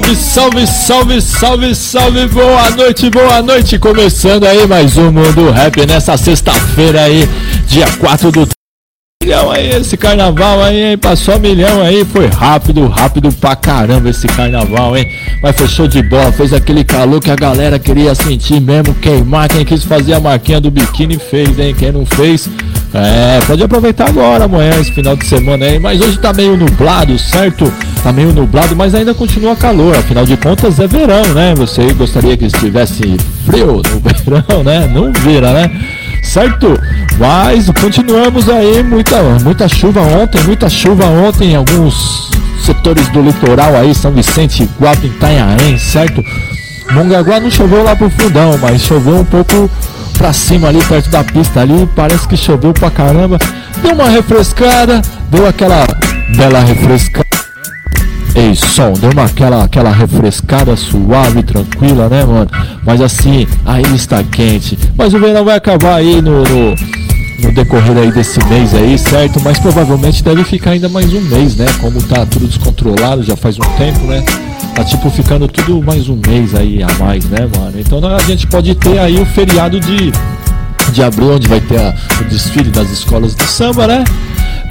salve, salve, salve, salve, salve, boa noite, boa noite. Começando aí mais um Mundo Rap nessa sexta-feira aí, dia 4 do milhão aí, esse carnaval aí? Passou milhão aí, foi rápido, rápido pra caramba esse carnaval, hein? Mas foi show de bola, fez aquele calor que a galera queria sentir mesmo, queimar. Quem quis fazer a marquinha do biquíni fez, hein? Quem não fez, é, pode aproveitar agora, amanhã, esse final de semana aí. Mas hoje tá meio nublado, certo? Tá meio nublado, mas ainda continua calor. Afinal de contas, é verão, né? Você gostaria que estivesse frio no verão, né? Não vira, né? Certo? Mas continuamos aí, muita, muita chuva ontem, muita chuva ontem em alguns setores do litoral aí, São Vicente, Guapa, Itanhaém, certo? Mongaguá não choveu lá pro fundão, mas choveu um pouco pra cima ali, perto da pista ali, parece que choveu pra caramba. Deu uma refrescada, deu aquela bela refrescada. Ei, som, deu uma aquela, aquela refrescada suave, tranquila, né, mano? Mas assim, ainda está quente. Mas o verão vai acabar aí no, no, no, decorrer aí desse mês aí, certo? Mas provavelmente deve ficar ainda mais um mês, né? Como tá tudo descontrolado já faz um tempo, né? Tá tipo ficando tudo mais um mês aí a mais, né, mano? Então a gente pode ter aí o feriado de, de abril, onde vai ter a, o desfile das escolas de samba, né?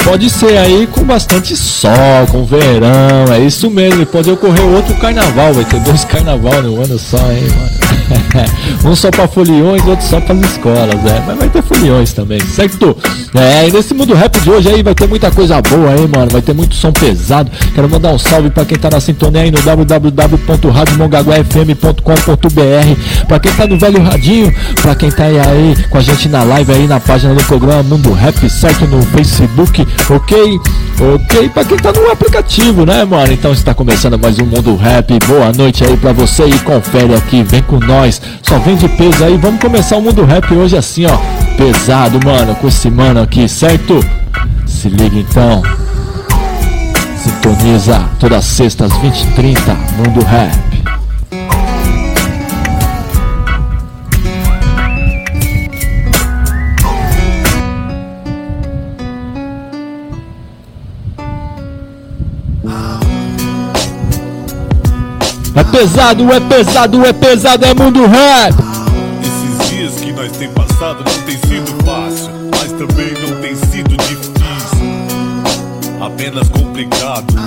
Pode ser aí com bastante sol, com verão, é isso mesmo. E pode ocorrer outro carnaval, vai ter dois carnaval no ano só, hein, mano. um só para foliões, outro só para as escolas, é. Mas vai ter foliões também, certo? É, e nesse mundo rap de hoje aí vai ter muita coisa boa aí, mano. Vai ter muito som pesado. Quero mandar um salve para quem tá na sintonia aí no www.radiomongaguafm.com.br. Para quem tá no velho radinho, para quem tá aí com a gente na live aí na página do programa Mundo Rap, certo? No Facebook, ok? Ok, para quem tá no aplicativo, né, mano? Então está começando mais um Mundo Rap. Boa noite aí para você e confere aqui, vem com nós. Só vem de peso aí. Vamos começar o Mundo Rap hoje assim, ó. Pesado, mano, com esse mano aqui, certo? Se liga então. Sintoniza todas sextas 20 h 30 Mundo Rap. É pesado, é pesado, é pesado, é mundo rap. Esses dias que nós tem passado não tem sido fácil, mas também não tem sido difícil. Apenas complicado.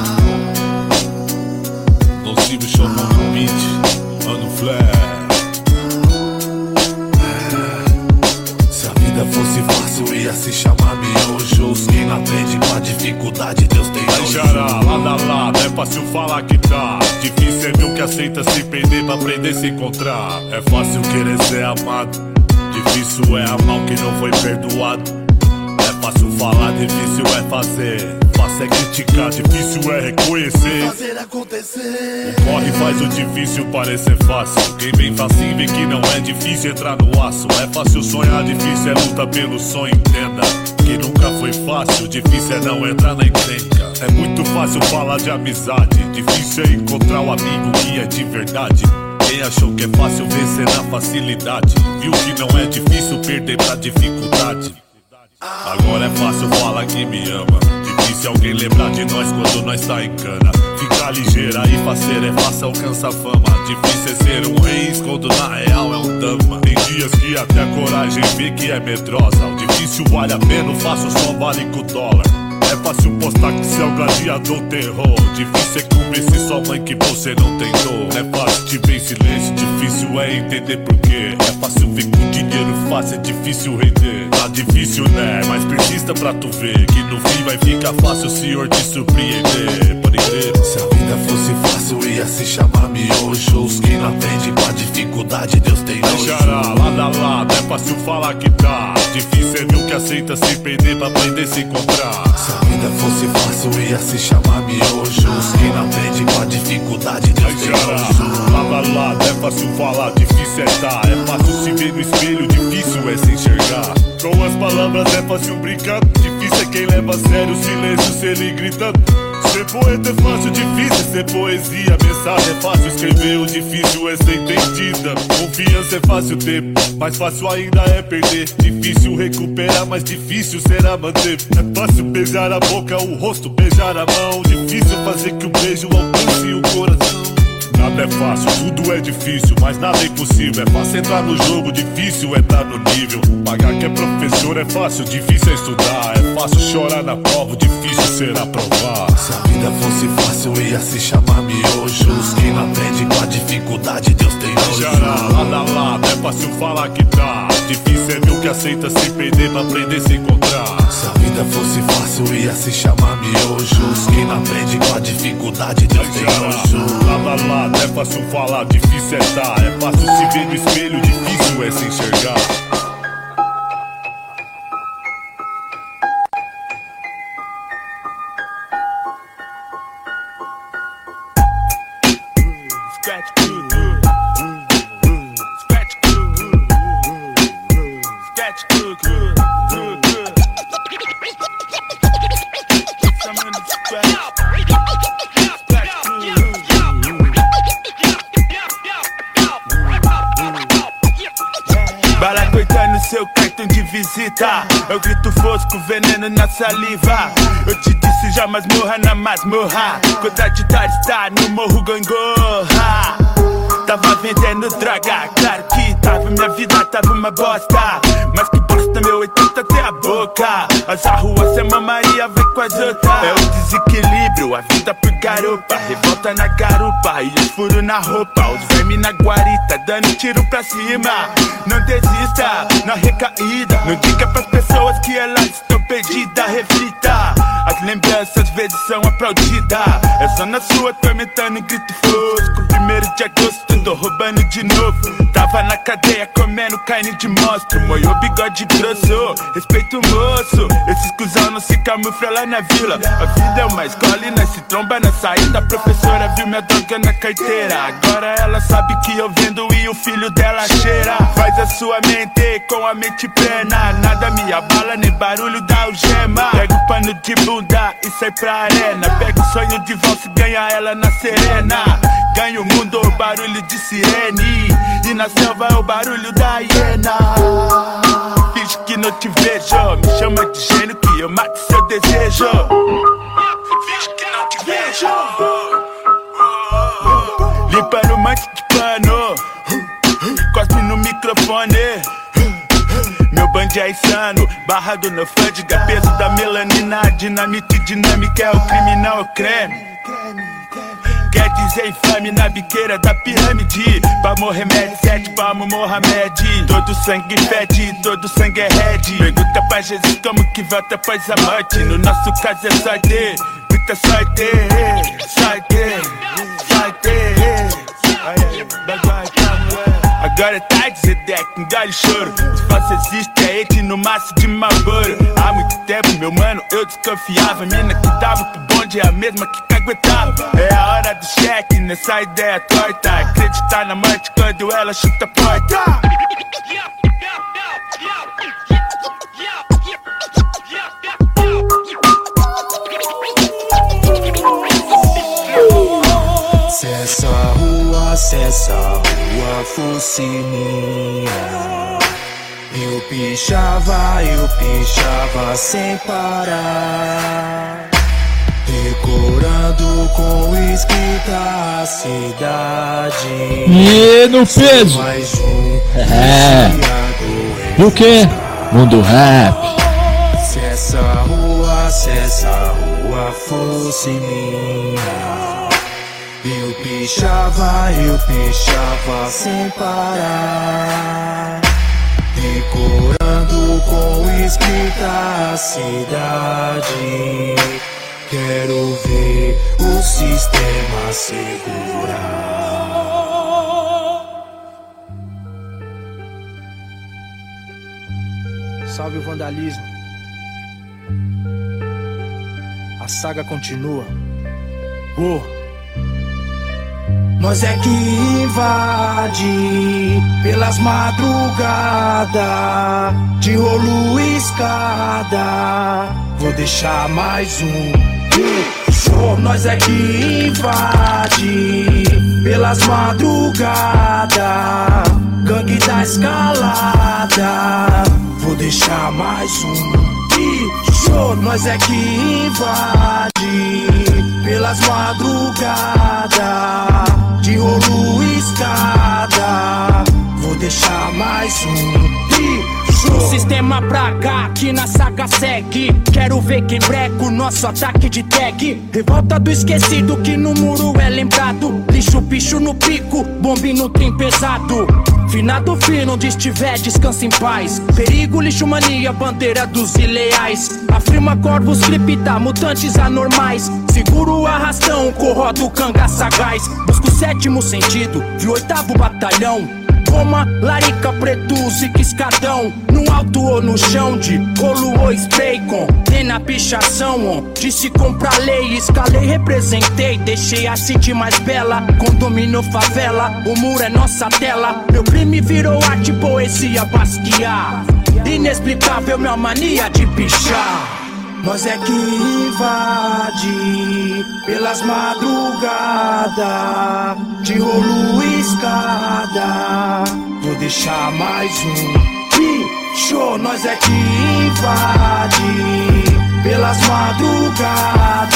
Não aprende com a dificuldade, Deus tem nojo. Xará, lada lado, é fácil falar que tá. Difícil é o que aceita se perder pra aprender a se encontrar. É fácil querer ser amado. Difícil é amar o que não foi perdoado. É fácil falar, difícil é fazer. Fácil é criticar, difícil é reconhecer. Fazer acontecer. O corre faz o difícil parecer fácil. Quem vem facinho vê que não é difícil entrar no aço. É fácil sonhar, difícil é luta pelo sonho, entenda. Que nunca foi fácil, difícil é não entrar na encrenca. É muito fácil falar de amizade, difícil é encontrar o amigo que é de verdade. Quem achou que é fácil vencer na facilidade, viu que não é difícil perder pra dificuldade. Agora é fácil falar que me ama. Difícil alguém lembrar de nós quando nós tá em cana. Ficar ligeira e faceira é fácil alcançar fama. Difícil é ser um rei quando na real é um dama. Tem dias que até a coragem vê que é medrosa. O difícil vale a pena, o fácil só vale com dólar. É fácil postar que você é o gladiador terror. Difícil é convencer sua mãe que você não tem dor. É fácil te ver em silêncio, difícil é entender porquê. É fácil ver com dinheiro fácil, é difícil render. Tá difícil, né? Mas persista pra tu ver que no fim vai ficar fácil o senhor te surpreender. Pode crer. Se a vida fosse fácil, ia se chamar miojos. Quem não aprende com a dificuldade, Deus tem nojo. Lado a lado, é fácil falar que tá. Difícil é ver o que aceita se perder pra aprender a se encontrar. Vida fosse fácil, ia se chamar miojos. Quem não aprende com a dificuldade, Deus tem Xará, nojo. lado a lado, é fácil falar, difícil é tá. É fácil se ver no espelho, difícil é se enxergar. Com as palavras é fácil brincar, difícil é quem leva a sério o silêncio, se ele gritando. Ser poeta é fácil, difícil é ser poesia. Mensagem é fácil escrever, o difícil é ser entendida. Confiança é fácil ter, mais fácil ainda é perder. Difícil recuperar, mais difícil será manter. É fácil beijar a boca, o rosto, beijar a mão. Difícil fazer que o beijo alcance o coração. nada é fácil, tudo é difícil, mas nada é impossível. É fácil entrar no jogo, difícil entrar no nível. Pagar que é professor é fácil, difícil é estudar. É fácil chorar na prova, difícil será provar. Se a vida fosse fácil, ia se chamar miojos. Quem não aprende com a dificuldade, Deus tem nojo. Jará, lado a lado, é fácil falar que tá. Difícil é o que aceita sem perder pra aprender sem encontrar. Se a vida fosse fácil, ia se chamar miojos. Quem não aprende com a dificuldade, Deus tem nojo. Lado a lado, é fácil falar, difícil é dar. É fácil se ver no espelho, difícil é se enxergar. Eu te disse já, mas morra na masmorra. Contraditório está no morro gangorra. Tava vendendo droga, claro que tava. Minha vida tava uma bosta. Bosta, meu 80 até a boca. As rua sem mamaria vem com as outras. É o desequilíbrio, a vida por garupa. Revolta na garupa e os furos na roupa. Os vermes na guarita, dando tiro pra cima. Não desista, na recaída. Não diga pras pessoas que elas estão perdidas. Reflita, as lembranças vezes são aplaudidas. É só na sua em grito fosco. Primeiro de agosto, tô roubando de novo. Cadeia comendo carne de monstro. Moiou bigode grosso, respeito o moço. Esses cuzão não se camufla lá na vila. A vida é uma escola e nós se tromba na saída. A professora viu minha droga na carteira. Agora ela sabe que eu vendo e o filho dela cheira. Faz a sua mente com a mente plena. Nada me abala, nem barulho da algema. Pega o pano de bunda e sai pra arena. Pega o sonho de valsa e ganha ela na serena. Ganha o mundo, o barulho de sirene. E na selva é o barulho da hiena. Finge que não te vejo. Me chama de gênio que eu mato seu desejo. Finge que não te vejo. Limpa no manche de pano. Cospe no microfone. Meu band é insano, barrado no fândiga, peso da melanina, dinamite dinâmica é o crime, não é o creme. Quer dizer infame na biqueira da pirâmide. Morrer med, sete palmo Mohamed. Todo sangue fede, todo sangue é red. Pergunta pra Jesus como que volta após a morte. No nosso caso é sorte, muita sorte. Sorte, sorte Agora é tarde, Zedek, engole choro. Se fosse existe, é ete no maço de Malboro Há muito tempo, meu mano, eu desconfiava. Mina que tava pro bonde é a mesma que caguetava. É a hora do cheque, nessa ideia torta. Acreditar na morte quando ela chuta a porta Se essa rua, se essa rua fosse minha Eu pichava, eu pichava sem parar Decorando com escrita a cidade E no peso. Mais um É. o que? Mundo rap. Se essa rua, se essa rua fosse minha Eu pichava, eu pichava sem parar Decorando com escrita a cidade Quero ver o sistema segurar Salve o vandalismo. A saga continua. Oh. Nós é que invade pelas madrugadas, de rolo escada. Vou deixar mais um. Show, nós é que invade pelas madrugadas, gangue da escalada. Vou deixar mais um. Show, nós é que invade pelas madrugadas, de rolo escada. Vou deixar mais um o sistema pra cá, que na saga segue. Quero ver quem breca o nosso ataque de tag. Revolta do esquecido que no muro é lembrado. Lixo, bicho no pico, bombe no trem pesado. Finado fino, onde estiver, descansa em paz. Perigo, lixo, mania, bandeira dos ileais. Afirma corvos, cripta, mutantes anormais. Seguro o arrastão, corrodo, canga sagaz sétimo sentido, de oitavo batalhão. Goma, larica, preto, zica, escadão No alto ou no chão de rolo ou bacon Tem na pichação onde se compra lei Escalei, representei, deixei a city mais bela Condomínio, favela, o muro é nossa tela. Meu crime virou arte, poesia, basquear Inexplicável minha mania de pichar nós é que invade pelas madrugadas, de rolo escada. Vou deixar mais um show. Nós é que invade pelas madrugadas,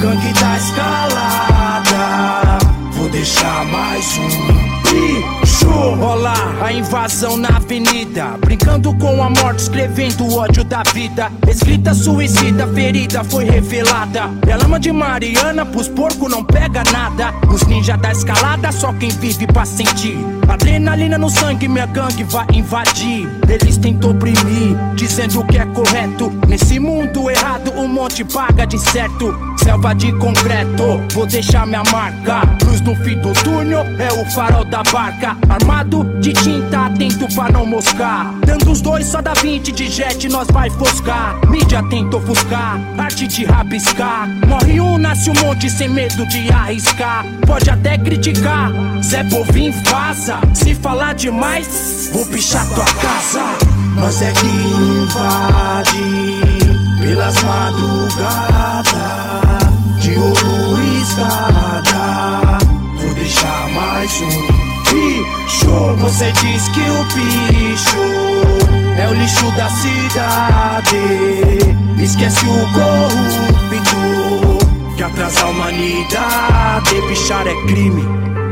gangue da escalada. Vou deixar mais um show. Rola a invasão na avenida. Brincando com a morte, escrevendo o ódio da vida. Escrita suicida, ferida foi revelada. É lama de Mariana, pros porcos não pega nada. Os ninjas da escalada, só quem vive pra sentir. Adrenalina no sangue, minha gangue vai invadir. Eles tentam oprimir, dizendo que é correto. Nesse mundo errado, um monte paga de certo. Selva de concreto, vou deixar minha marca. Luz no fim do túnel, é o farol da barca. Armado de tinta, atento pra não moscar. Dando os dois, só dá 20 de jet, nós vai foscar. Mídia tenta ofuscar, arte de rabiscar. Morre um, nasce um monte sem medo de arriscar. Pode até criticar, Zé Bovim vaza. Se falar demais, vou pichar tua casa. Nós é que invade pelas madrugadas, de ouro e escada. Vou deixar mais um bicho. Você diz que o bicho é o lixo da cidade. Esquece o corrupto que atrasa a humanidade. Pichar é crime.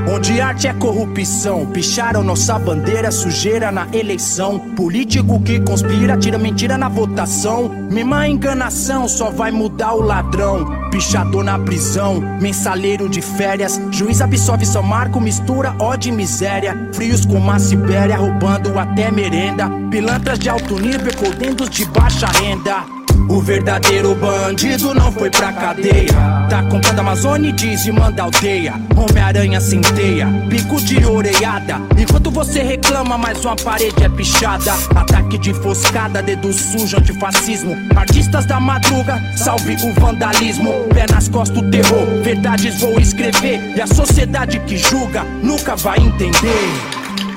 Onde arte é corrupção, picharam nossa bandeira, sujeira na eleição. Político que conspira, tira mentira na votação. Mima enganação, só vai mudar o ladrão. Pichador na prisão, mensaleiro de férias. Juiz absolve São Marco, mistura ódio e miséria. Frios como a Sibéria, roubando até merenda. Pilantras de alto nível, codendos de baixa renda. O verdadeiro bandido não foi pra cadeia. Tá comprando Amazônia e diz e manda aldeia. Homem-Aranha sem teia, pico de oreiada. Enquanto você reclama, mais uma parede é pichada. Ataque de foscada, dedo sujo, antifascismo. Artistas da madruga, salve o vandalismo. Pé nas costas, o terror. Verdades vou escrever. E a sociedade que julga nunca vai entender.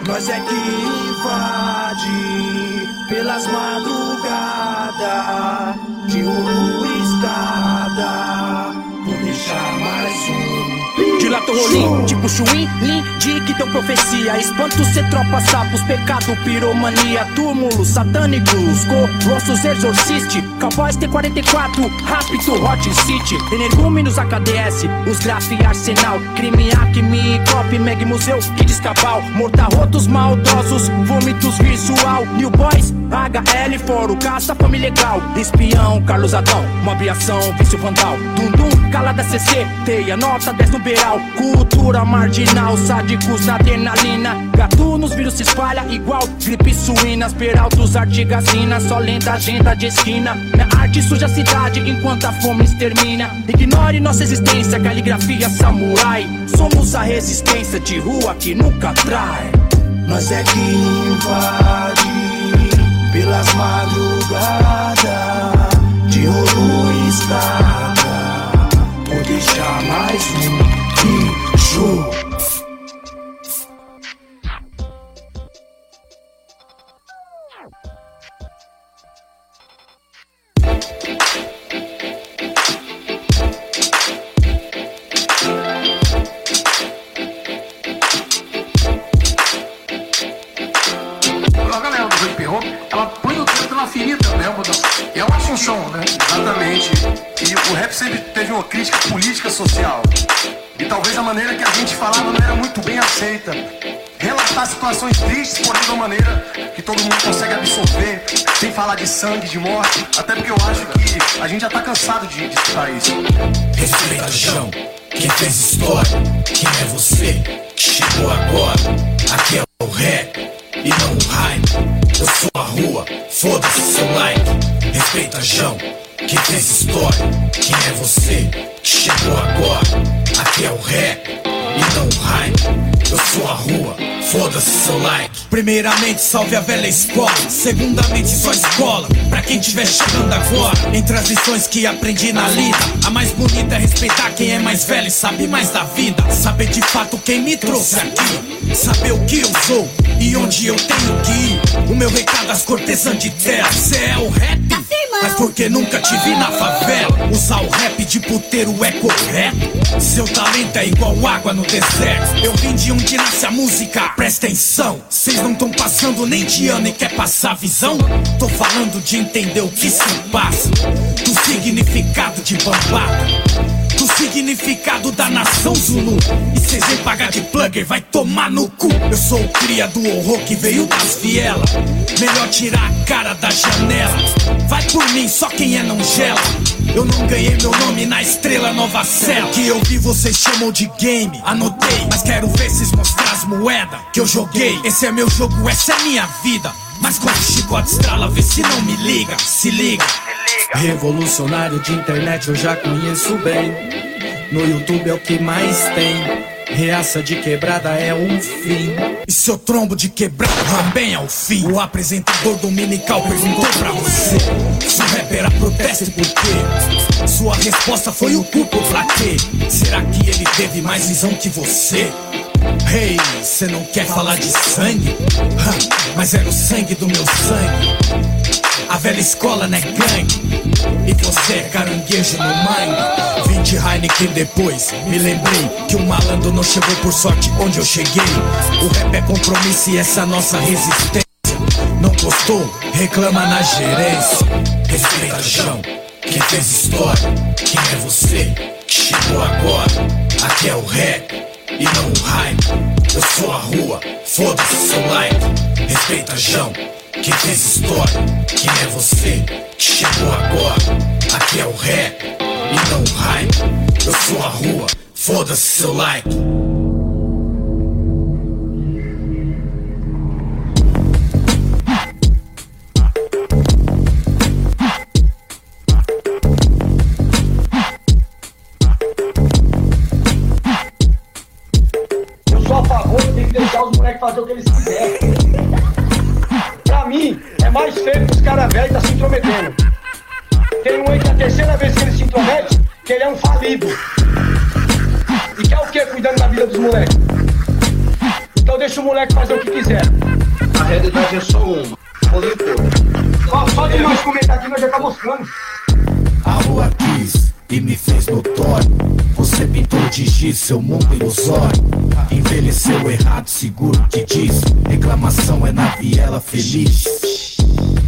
Nós é que invade pelas madrugadas, de ouro escada, vou deixar mais um. Dilato rolim, tipo chuim, lim, que deu profecia. Espanto cê tropa, sapos, pecado, piromania, túmulos satânicos, rostos exorciste, cowboys T44, rápido, hot city, energúmenos AKDS, os graf arsenal, crime acme, cop, meg museu, kids cabal, mortarrotos maldosos, vômitos visual, new boys, HL, foro, caça, família legal, espião, Carlos Adão, mobiação, vício vandal, dundum, calada CC, teia, nota 10 no beral, cultura marginal, sádicos na adrenalina, gatunos, vírus se espalha igual gripe suínas, peraltos, artigacinas, só lenta agenda de esquina, minha arte suja a cidade enquanto a fome extermina, ignore nossa existência, caligrafia samurai, somos a resistência de rua que nunca trai, nós é que invade pelas madrugadas de rolo e escada. Vou deixar mais um bicho. Falava não era muito bem aceita. relatar situações tristes, porém de uma maneira que todo mundo consegue absorver, sem falar de sangue, de morte, até porque eu acho que a gente já tá cansado de, de escutar isso. Respeita, João, quem fez história, quem é você, chegou agora, aqui é o rap e não o hype. Eu sou a rua, foda-se seu like. Respeita, João, quem fez história, quem é você, chegou agora, aqui é o rap Eu sou a rua, foda-se seu like. Primeiramente, salve a velha escola. Segundamente, só escola. Pra quem tiver chegando agora, entre as lições que aprendi na lida, a mais bonita é respeitar quem é mais velho e sabe mais da vida. Saber de fato quem me trouxe aqui. Saber o que eu sou e onde eu tenho que ir. O meu recado às cortesãs de terra. Cê é o rap? Mas porque nunca te vi na favela. Usar o rap de puteiro é correto. Seu talento é igual água no deserto. Eu vim de onde nasce a música, presta atenção. Vocês não tão passando nem de ano e quer passar visão? Tô falando de entender o que se passa. Do significado de bambada do significado da nação Zulu. E cês vem pagar de plugger, vai tomar no cu. Eu sou o cria do horror que veio das vielas. Melhor tirar a cara da janela. Vai por mim, só quem é não gela. Eu não ganhei meu nome na estrela Nova Cela. Que eu vi vocês chamam de game. Anotei, mas quero ver vocês mostrar as moedas que eu joguei. Esse é meu jogo, essa é minha vida. Mas quando o chicote estrala, vê se não me liga. Se liga. Revolucionário de internet eu já conheço bem. No YouTube é o que mais tem. Reaça de quebrada é um fim. E seu trombo de quebrado também é o fim. O apresentador dominical perguntou pra você: Se o rap era protesto por quê? Sua resposta foi o culpo pra quê? Será que ele teve mais visão que você? Hey, cê não quer falar de sangue? Mas era o sangue do meu sangue. Velha escola não é gangue. E você é caranguejo no. Vim de Heineken depois. Me lembrei que o malandro não chegou por sorte onde eu cheguei. O rap é compromisso e essa nossa resistência. Não gostou? Reclama na gerência. Respeita, João. Quem fez história? Quem é você? Que chegou agora. Aqui é o rap e não o hype. Eu sou a rua, foda-se seu like. Respeita, João. Quem fez história? Quem é você? Que chegou agora. Aqui é o rap e não o hype. Eu sou a rua, foda-se seu like. Moleques? Então deixa o moleque fazer o que quiser. A realidade é só uma. Rolê. Só, só de nós comentar aqui nós já tá mostrando. A rua quis e me fez notório. Você pintou de giz seu mundo ilusório. Envelheceu errado, seguro que diz. Reclamação é na viela feliz.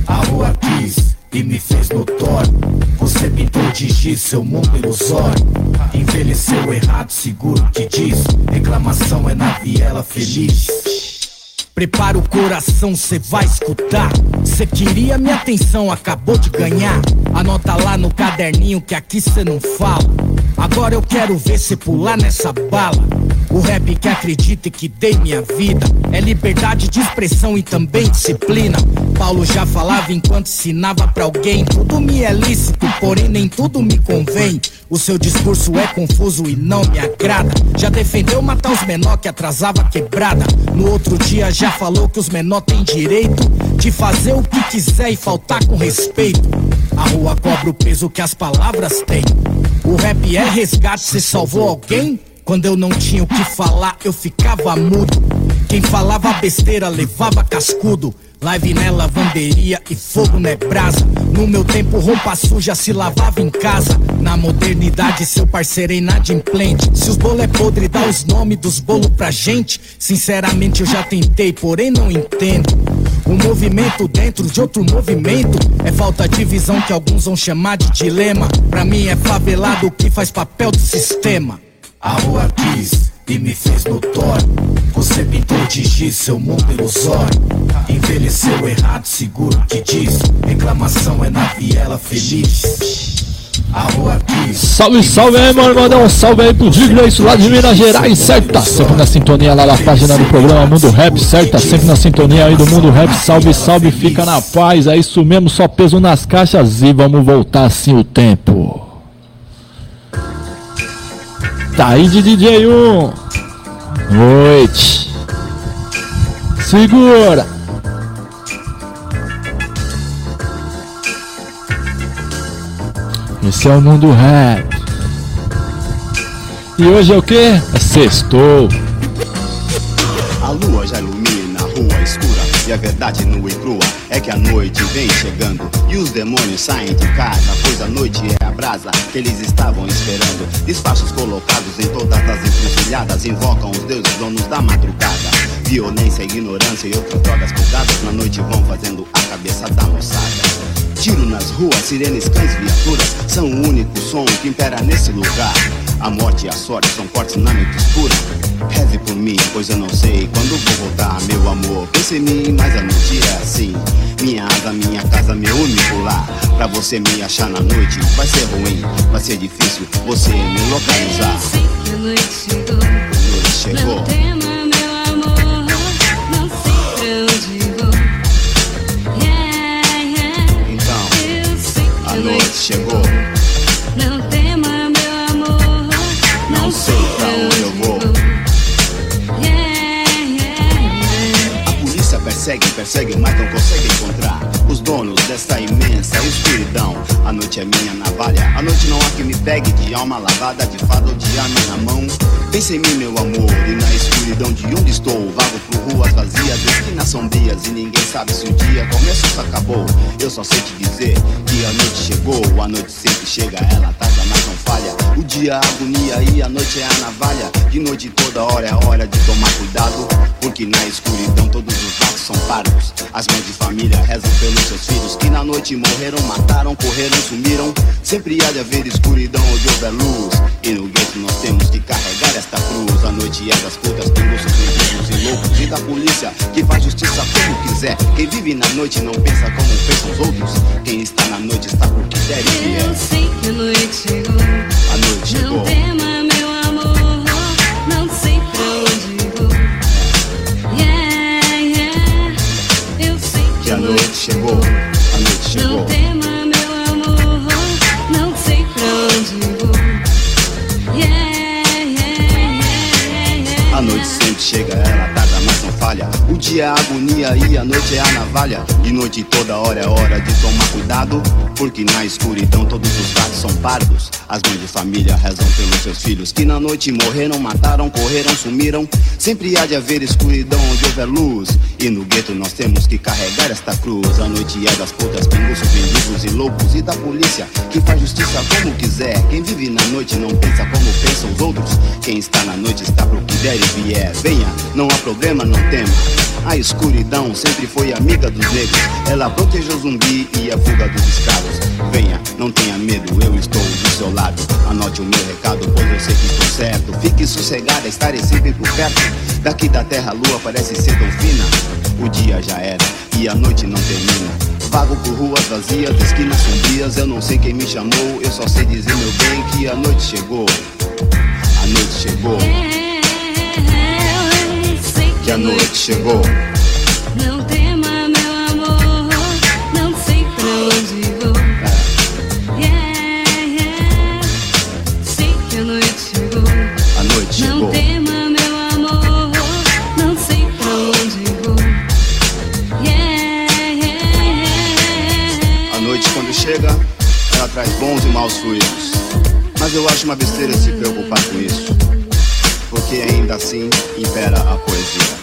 A rua quis e me fez notório. Você pintou de giz seu mundo ilusório. Envelheceu errado, seguro que diz. Reclamação é na viela feliz. Prepara o coração, cê vai escutar. Cê queria minha atenção, acabou de ganhar. Anota lá no caderninho que aqui cê não fala. Agora eu quero ver cê pular nessa bala. O rap que acredita e que dei minha vida é liberdade de expressão e também disciplina. Paulo já falava enquanto ensinava pra alguém: tudo me é lícito, porém nem tudo me convém. O seu discurso é confuso e não me agrada. Já defendeu matar os menor que atrasava quebrada. No outro dia já falou que os menor têm direito de fazer o que quiser e faltar com respeito. A rua cobra o peso que as palavras têm. O rap é resgate, se salvou alguém? Quando eu não tinha o que falar, eu ficava mudo. Quem falava besteira levava cascudo. Live na lavanderia e fogo não é brasa. No meu tempo, roupa suja se lavava em casa. Na modernidade, seu parceiro é inadimplente. Se os bolo é podre, dá os nomes dos bolos pra gente. Sinceramente, eu já tentei, porém não entendo. Um movimento dentro de outro movimento é falta de visão que alguns vão chamar de dilema. Pra mim, é favelado que faz papel do sistema. A rua quis e me fez notório. Você pintou de diz seu mundo ilusório. Envelheceu errado, seguro que diz. Reclamação é na viela feliz. Salve, salve aí, mano. Mandar um salve aí pro Digno, isso lá de Minas Gerais, certo? Tá sempre na sintonia lá na página do programa Mundo Rap, certo? Tá sempre na sintonia aí do Mundo Rap. Salve, salve, fica na paz. É isso mesmo, só peso nas caixas e vamos voltar assim o tempo. Tá aí de DJ 1. Noite. Segura. Esse é o mundo rap. E hoje é o que? É sextou. A lua já ilumina a rua escura E a verdade nua e crua é que a noite vem chegando E os demônios saem de casa Pois a noite é a brasa que eles estavam esperando. Despachos colocados em todas as encruzilhadas Invocam os deuses donos da madrugada. Violência, ignorância e outras drogas pesadas Na noite vão fazendo a cabeça da moçada. Tiro nas ruas, sirenes, cães, viaturas São o único som que impera nesse lugar. A morte e a sorte são fortes na noite escura Reze por mim, pois eu não sei quando vou voltar, meu amor. Pense em mim, mas a noite é assim. Minha asa, minha casa, meu único lar. Pra você me achar na noite vai ser ruim Vai ser difícil você me localizar. A noite chegou, a noite chegou. Não tema, meu amor Não sei pra onde noite chegou. Não persegue, persegue, mas não consegue encontrar os donos dessa imensa escuridão. A noite é minha navalha, a noite não há que me pegue de alma lavada, de fada ou de arma na mão. Pense em mim, meu amor, e na escuridão de onde estou, vago por ruas vazias, esquinas sombrias, e ninguém sabe se o dia começou ou acabou. Eu só sei te dizer que a noite chegou, a noite sempre chega, ela mas não falha. O dia a agonia e a noite é a navalha. De noite toda hora é hora de tomar cuidado, porque na escuridão todos os lados são pardos. As mães de família rezam pelos seus filhos que na noite morreram, mataram, correram, sumiram. Sempre há de haver escuridão onde houver luz. E no gueto nós temos que carregar esta cruz. A noite é das putas, tem gostos vendidos e loucos. E da polícia que faz justiça como quiser. Quem vive na noite não pensa como pensam os outros. Quem está na noite está por que der e vier. Eu sei que a noite chegou. Não tema, meu amor. Não sei pra onde vou. Yeah, yeah. Eu sei que, que a noite chegou. A noite chegou. Não tema, meu amor. Não sei pra onde vou. Yeah, yeah, yeah, yeah. A noite sempre chega, ela tarda, mas não falha. Dia é agonia e a noite é a navalha. De noite toda hora é hora de tomar cuidado. Porque na escuridão todos os gatos são pardos. As mães de família rezam pelos seus filhos que na noite morreram, mataram, correram, sumiram. Sempre há de haver escuridão onde houver luz. E no gueto nós temos que carregar esta cruz. A noite é das putas, pinguços, vendidos e loucos. E da polícia que faz justiça como quiser. Quem vive na noite não pensa como pensam os outros. Quem está na noite está pro que der e vier. Venha, não há problema, não tema. A escuridão sempre foi amiga dos negros. Ela protegeu o zumbi e a fuga dos escravos. Venha, não tenha medo, eu estou do seu lado. Anote o meu recado, pois eu sei que estou certo. Fique sossegada, estarei sempre por perto. Daqui da terra a lua parece ser tão fina. O dia já era e a noite não termina. Vago por ruas vazias, esquinas sombrias. Eu não sei quem me chamou, eu só sei dizer, meu bem, que a noite chegou. A noite chegou. Que a noite chegou. Não tema, meu amor. Não sei pra onde vou. Yeah, yeah. Sei que a noite chegou. A noite chegou. Não tema, meu amor. Não sei pra onde vou. Yeah, yeah. A noite quando chega, ela traz bons e maus fluidos. Mas eu acho uma besteira se preocupar com isso. Porque ainda assim impera a poesia.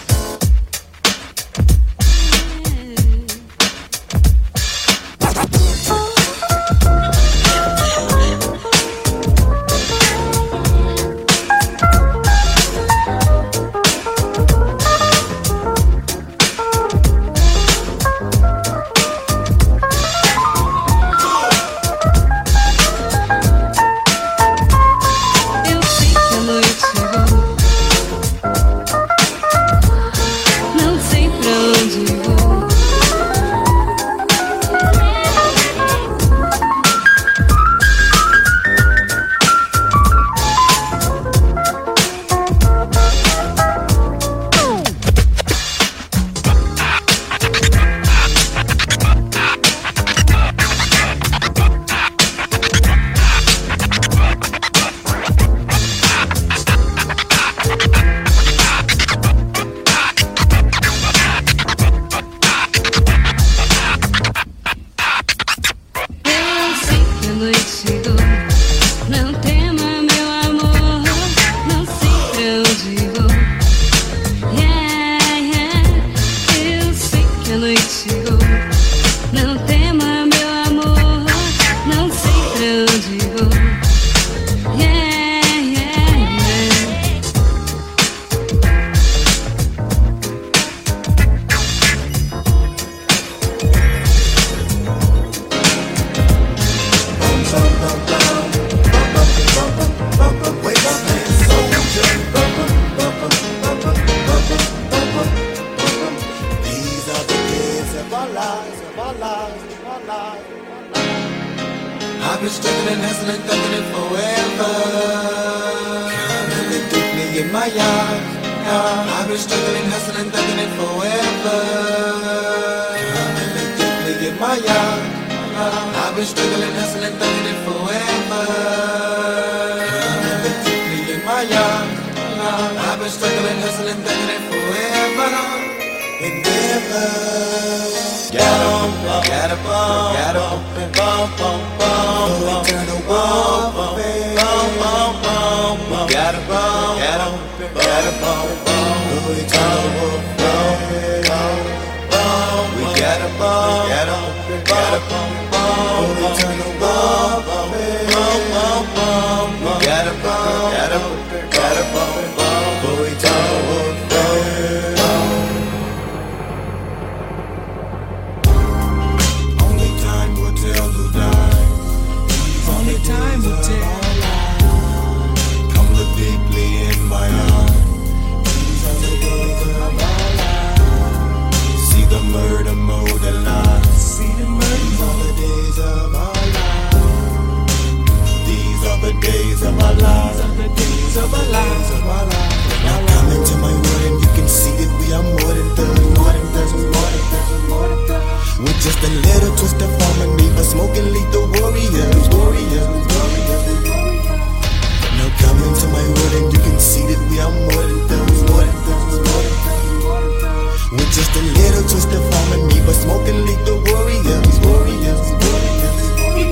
Get up on, get up, get up on, on, on, turn got a bump, got a bump, got a on, get up, get up on. Now come into my world and you can see that we are more than more than more than more than. With just a little twist of harmony, but warriors, warriors, warriors. Now come into my world and you can see that we are more than more than more than. With just a little twist of harmony, but smoking lethal warriors, warriors, warriors.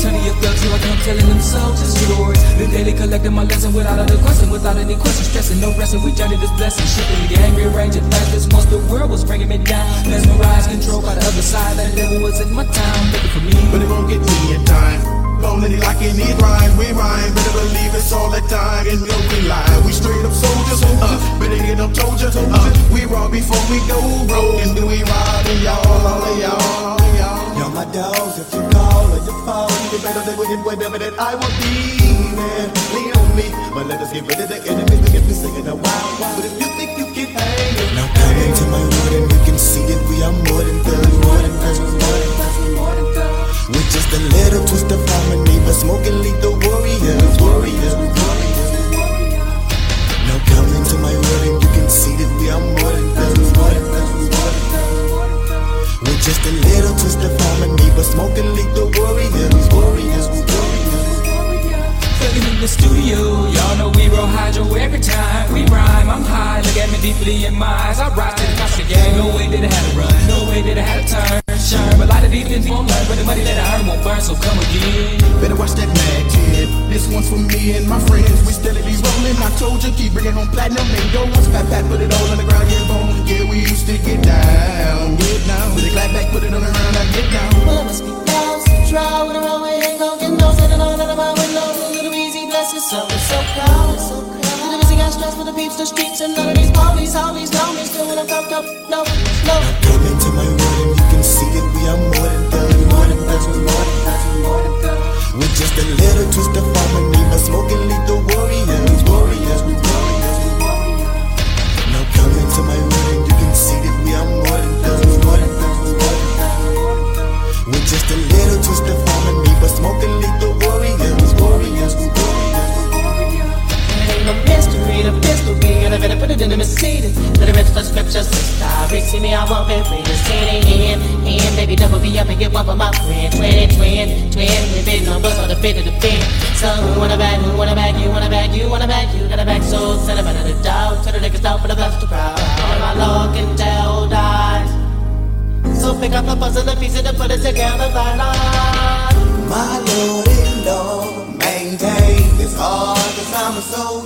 Eternity of thugs, telling them soldiers yours. The daily collecting my lesson without any question, without any question, stressing, no resting. We journey this blessing, shifting the gang, rearranging factors. Once the world was bringing me down, mesmerized, controlled by the other side. That devil was in my time, looking for me. But it won't get me in time. Lonely like in these rhymes, we rhyme. Better believe it's all the time. And no, we lie. We straight up soldiers. Uh, better get up, told ya. Uh, we raw before we go broke. And do we ride and y'all, all y'all, all of y'all. You're my dogs, if you call or you fall, you better than with whatever that I will be, man. Lean on me, but let us get rid of the enemies. We get to singing a wild, wild. But if you think you can hang, now come into my world and you can see that we are more than thugs, more than thugs, more than thugs, more than thugs. With just a little twist of harmony, but smoking lethal warriors, warriors, warriors. Now come into my world and you can see that we are more than thugs, look at me deeply in my eyes. I rise to the cost of the game. No way did I have to run, no way did I have to turn. Sure, but a lot of these things won't learn, but the money that I earn won't burn, so come again. Better watch that mad kid. This one's for me and my friends. We steadily rolling. I told you, keep bringing home platinum. And go once, pat, pat, put it all on the ground, yeah, boom. Yeah, we used to get down, get down. Put it clap back, put it on the ground, I get down. Well, it must be lost to try with a runway for the peeps, the streets, and none of these know me. Still when I'm up, no, no. Come into my and you can see that we are more than thugs, more than thugs, more than thugs, more than thugs. With just a little twist of harmony, but smoking lethal warriors, warriors, warriors. Now come into my and you can see that we are more than thugs, more than thugs, more than thugs. With just a little twist of I better put it in the Mercedes. Let it rest the scriptures, sorry, see me, I won't be see it in, in, baby, double be up and get one for my friend. Twin, twin, twin, we been on bus on the fit of the fin. So who wanna back, who wanna back, you wanna back, you wanna back, you gotta back, so out of the dog, to the niggas out for the best to crowd. All my lock and tell dies. So pick up the puzzle, the pieces, and put it together, by line. My lord and Lord, maintain this heart, cause I'm a. Cause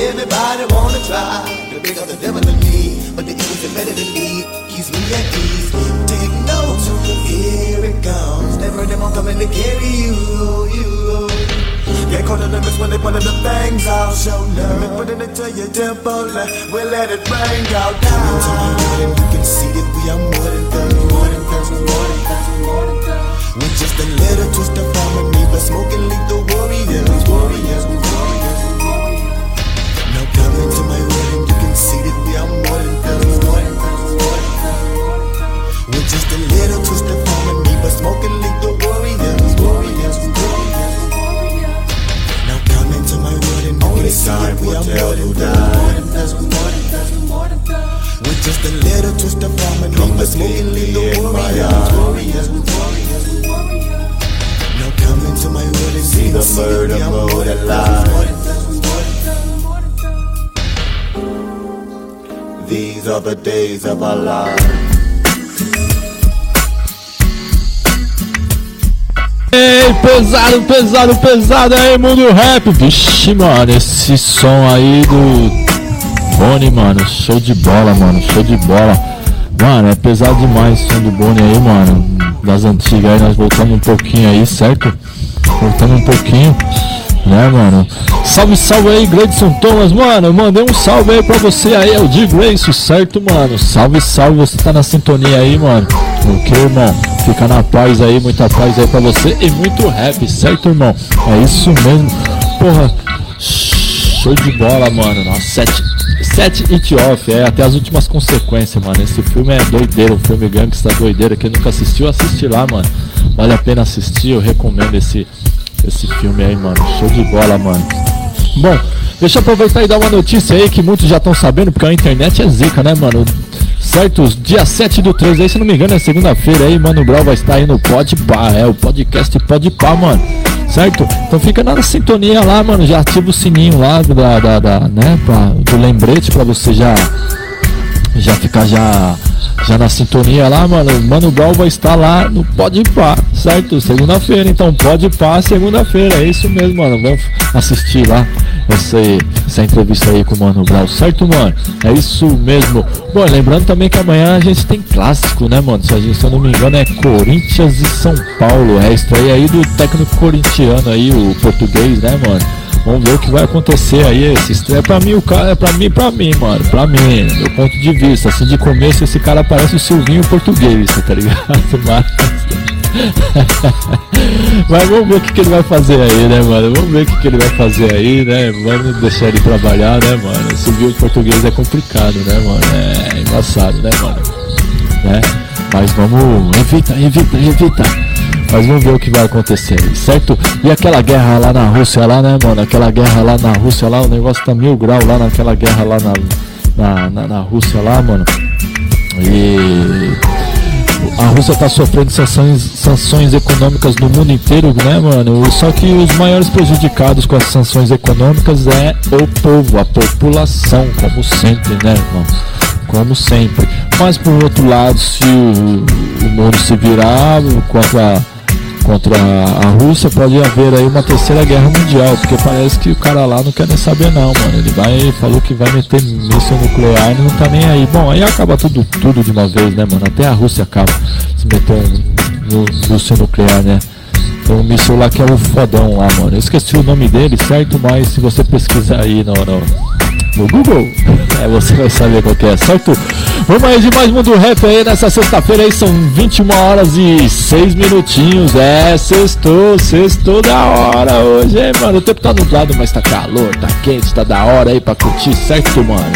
everybody wanna try to big up the devil in me, but the evil's better than me, keeps me at ease. Take notes, here it comes. Never them on coming to carry you, you. Get caught in the mist when they put the bangs out. Show love, put it into your temple, we'll let it rain out world and you can see that we are more than thugs, more than thugs, more than thugs, more than thugs. With just a little twist of harmony, but smoking lethal warriors, warriors, warriors coming to my room, you can see that we are more than feeling We're just a little twisted from form me, but smoking like the warriors, warriors, warriors. Now come into my world and only time we are more than feeling one. With just a little twisted from form me, but smoking like the warriors, warriors, warriors. Now come into my world and see the murder, murder, lies. These are the days of our lives. Ei, pesado, pesado, pesado aí, mundo rap. Vixe, mano, esse som aí do Boni, mano, show de bola, mano, show de bola. Mano, é pesado demais o som do Boni aí, mano. Das antigas aí, nós voltamos um pouquinho aí, certo? Voltamos um pouquinho, né, mano? Salve, salve aí, Gleidson Thomas, mano. Mandei um salve aí pra você aí, é o de Grace, certo, mano? Salve, salve, você tá na sintonia aí, mano. Ok, irmão? Fica na paz aí, muita paz aí pra você e muito rap, certo, irmão? É isso mesmo. Porra, show de bola, mano. Nossa, sete, sete it off, é até as últimas consequências, mano. Esse filme é doideiro, o filme Gangsta doideira. Quem nunca assistiu, assiste lá, mano. Vale a pena assistir, eu recomendo esse, esse filme aí, mano. Show de bola, mano. Bom, deixa eu aproveitar e dar uma notícia aí que muitos já estão sabendo, porque a internet é zica, né, mano? Certo, dia 7 do 3 aí, se não me engano, é segunda-feira aí, Mano Brown vai estar aí no Pode Pá, é o podcast Pode Pá, mano. Certo? Então fica na sintonia lá, mano. Já ativa o sininho lá da, da, da né, pra, do lembrete pra você já já ficar já já na sintonia lá, mano. Mano Brown vai estar lá no Pode Pá, certo? Segunda-feira, então Pode Pá, segunda-feira. É isso mesmo, mano. Vamos assistir lá essa, essa entrevista aí com o Mano Brown, certo, mano? É isso mesmo. Bom, lembrando também que amanhã a gente tem clássico, né, mano? Se, a gente, se eu não me engano, é Corinthians e São Paulo. É estreia aí do técnico corintiano aí, o português, né, mano? Vamos ver o que vai acontecer aí. Esse estreia pra mim, o cara é pra mim, pra mim, mano. Pra mim, meu ponto de vista. Assim, de começo, esse cara parece o Silvinho português, tá ligado? Mas. Mas vamos ver o que, que ele vai fazer aí, né, mano? Vamos ver o que, que ele vai fazer aí, né? Vamos deixar ele trabalhar, né, mano? Subir o português é complicado, né, mano? É embaçado, né, mano? Né? Mas vamos. Evita, evita, evita. Mas vamos ver o que vai acontecer certo? E aquela guerra lá na Rússia, lá, né, mano? Aquela guerra lá na Rússia, lá, o negócio tá mil grau lá naquela guerra lá na, na, na, na Rússia, lá, mano. E a Rússia está sofrendo sanções, sanções econômicas no mundo inteiro, né, mano? Só que os maiores prejudicados com as sanções econômicas é o povo, a população, como sempre, né, irmão? Como sempre. Mas por outro lado, se o, o mundo se virar contra, contra a Rússia, pode haver aí uma terceira guerra mundial, porque parece que o cara lá não quer nem saber não, mano. Ele vai, falou que vai meter míssil nuclear e não tá nem aí. Bom, aí acaba tudo, tudo de uma vez, né, mano? Até a Rússia acaba se metendo no míssil nuclear, né? Tem um míssil lá que é o fodão lá, mano. Eu esqueci o nome dele, certo? Mas se você pesquisar aí no, no, no Google, é, você vai saber qual que é, certo? Vamos aí de mais Mundo Rap aí nessa sexta-feira aí, são 21 horas e 6 minutinhos. É, sextou, sextou da hora hoje, hein, mano? O tempo tá nublado, mas tá calor, tá quente, tá da hora aí pra curtir, certo, mano?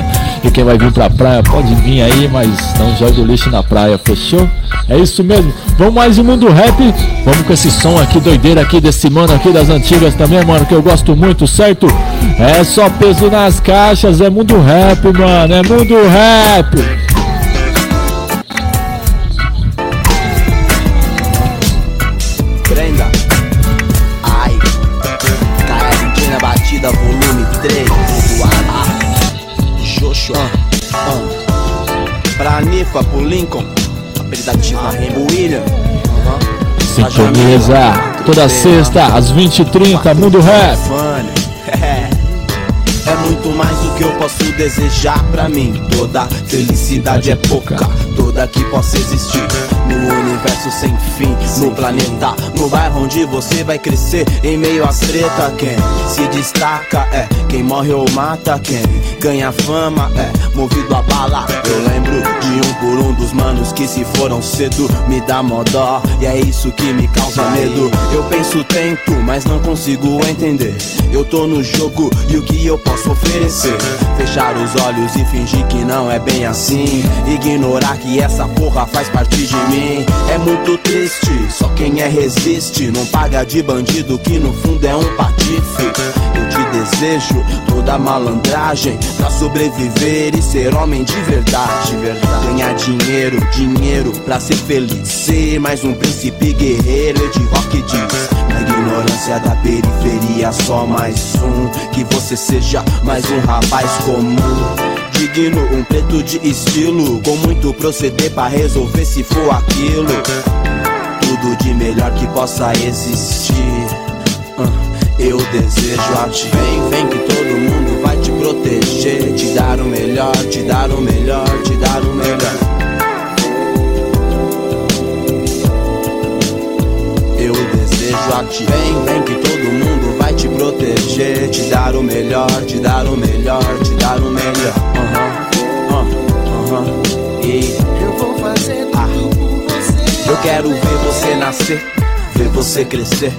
E quem vai vir pra praia pode vir aí, mas não joga o lixo na praia, fechou? É isso mesmo. Vamos mais um Mundo Rap. Vamos com esse som aqui, doideira aqui desse mano aqui das antigas também, mano, que eu gosto muito, certo? É só peso nas caixas, é Mundo Rap, mano, é Mundo Rap. Lincoln. Apelidativa Remo William. Sintoniza toda sexta às 20h30, Mundo Rap. É muito mais do que eu posso desejar pra mim. Toda felicidade é pouca, toda que possa existir. No universo sem fim, no planeta, no bairro onde você vai crescer. Em meio às treta, quem se destaca é quem morre ou mata. Quem ganha fama é movido a bala. Eu lembro de um por um dos manos que se foram cedo. Me dá mó dó, e é isso que me causa medo. Eu penso, tento, mas não consigo entender. Eu tô no jogo e o que eu posso oferecer? Fechar os olhos e fingir que não é bem assim. Ignorar que essa porra faz parte de mim. É muito triste, só quem é resiste. Não paga de bandido que no fundo é um patife. Eu te desejo toda malandragem pra sobreviver e ser homem de verdade. verdade. Ganhar dinheiro, dinheiro pra ser feliz. Ser mais um príncipe guerreiro de rock diz. Na ignorância da periferia, só mais um. Que você seja mais um rapaz comum. Digno, um preto de estilo. Com muito proceder pra resolver se for aquilo. Tudo de melhor que possa existir. Ah, Eu desejo a ti. Vem, vem que todo mundo vai te proteger. Te dar o melhor, te dar o melhor, te dar o melhor. Ti. Vem, vem que todo mundo vai te proteger. Te dar o melhor, te dar o melhor, te dar o melhor. Aham, aham, aham. E Eu vou fazer tudo por você. eu quero ver você nascer, ver você crescer,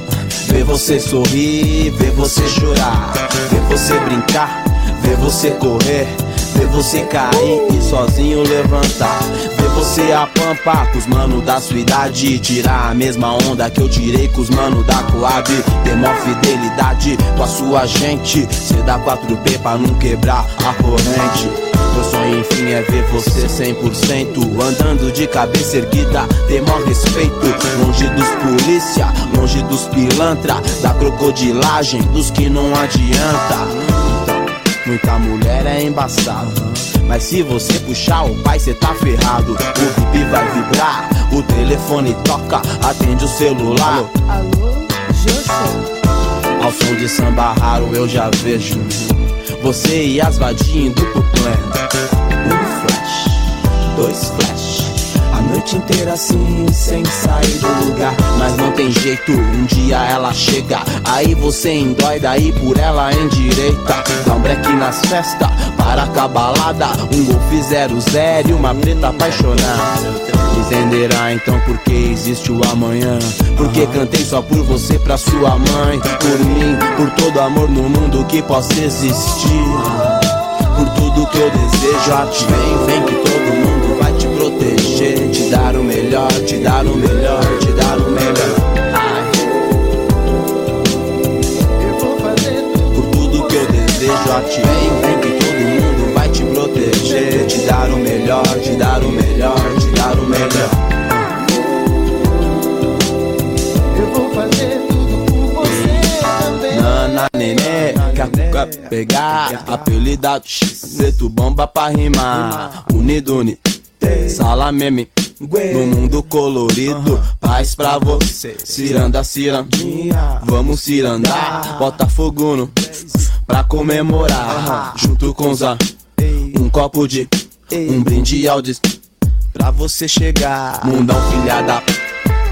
ver você sorrir, ver você chorar, ver você brincar, ver você correr, ver você cair e sozinho levantar, ver você apampar com os mano da sua idade, tirar a mesma onda que eu tirei com os mano da Coab, ter mó fidelidade com a sua gente, cê dá 4P pra não quebrar a corrente. Meu sonho enfim é ver você 100% Andando de cabeça erguida, ter maior respeito Longe dos polícia, longe dos pilantra Da crocodilagem, dos que não adianta muita mulher é embaçada Mas se você puxar o pai, cê tá ferrado. O bip vai vibrar, o telefone toca Atende o celular. Alô, Joshua? ao som de samba raro eu já vejo Você e as vadinhas duplo plano Um flash, dois flash noite inteira assim, sem sair do lugar. Mas não tem jeito, um dia ela chega. Aí você endoida aí por ela endireita. Dá um break nas festas, para com a balada. Um golfe zero zero e uma preta apaixonada. Entenderá então porque existe o amanhã? Porque cantei só por você pra sua mãe? Por mim, por todo amor no mundo que possa existir. Por tudo que eu desejo a ti Vem, vem que todo melhor, te dar o melhor, te dar o melhor. Por tudo que eu desejo a ti. Vem, vem que todo mundo vai te proteger. Te dar o melhor, te dar o melhor, te dar o melhor. Eu vou fazer tudo por você. Nana nenê, que a cuca pegar Apelidado preto bomba pra rimar. Unido, uni, sala meme no mundo colorido, paz pra você. Ciranda, cirandinha, vamos cirandar. Bota fogo no, pra comemorar. Junto com os a- um copo de, um brinde ao des Pra você chegar. Mundão filhada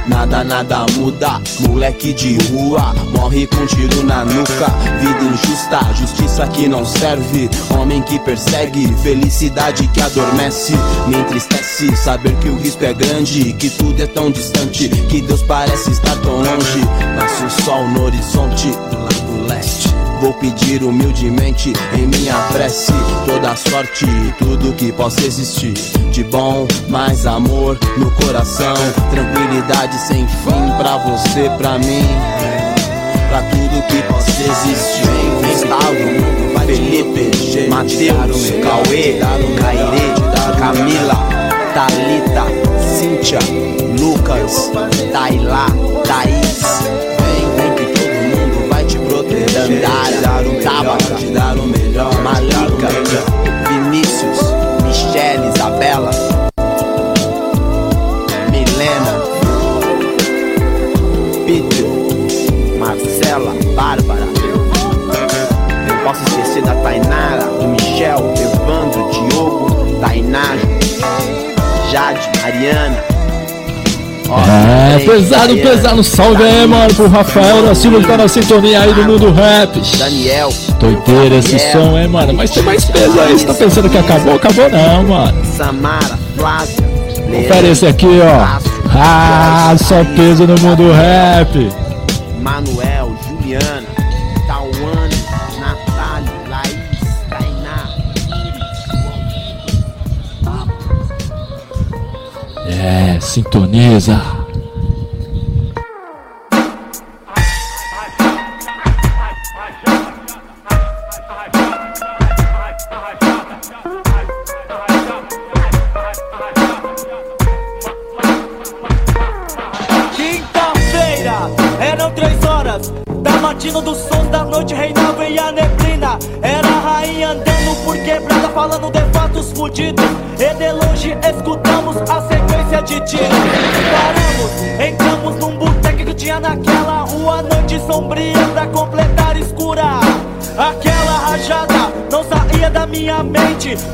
Nada, nada muda, moleque de rua Morre com tiro na nuca. Vida injusta, justiça que não serve Homem que persegue, felicidade que adormece. Me entristece saber que o risco é grande Que tudo é tão distante Que Deus parece estar tão longe. Nasce o sol no horizonte do lado leste Vou pedir humildemente em minha prece toda a sorte e tudo que possa existir de bom, mais amor no coração, tranquilidade sem fim pra você, pra mim, pra tudo que possa existir. Gustavo, Felipe, Matheus, Cauê, Cairê, Camila, Talita, Cíntia, Lucas, Tailá, Thaís. Dandara, Tabata. Malika, Vinícius, Michele, Isabela, Milena, Peter, Marcela, Bárbara. Não posso esquecer da Tainara, do Michel, Evandro, Diogo, Tainá, Jade, Mariana. É, Três, pesado, pesado. Salve aí, mano, pro Rafael da Silva que tá na sintonia aí do mundo rap. Daniel. Doideira esse som, hein, mano. Mas tem mais peso aí. Você tá pensando que acabou? Acabou não, mano. Samara, Flávia, esse aqui, ó. Ah, só peso no mundo rap. Manuel, É, sintoniza.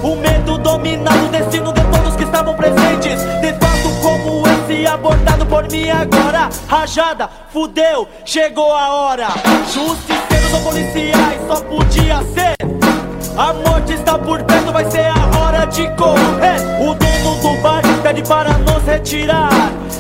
O medo dominava o destino de todos que estavam presentes. De fato como esse abordado por mim agora Rajada, fudeu, chegou a hora. Justiceiros ou policiais, só podia ser. A morte está por perto, vai ser a hora de correr. O dono do bar pede para nos retirar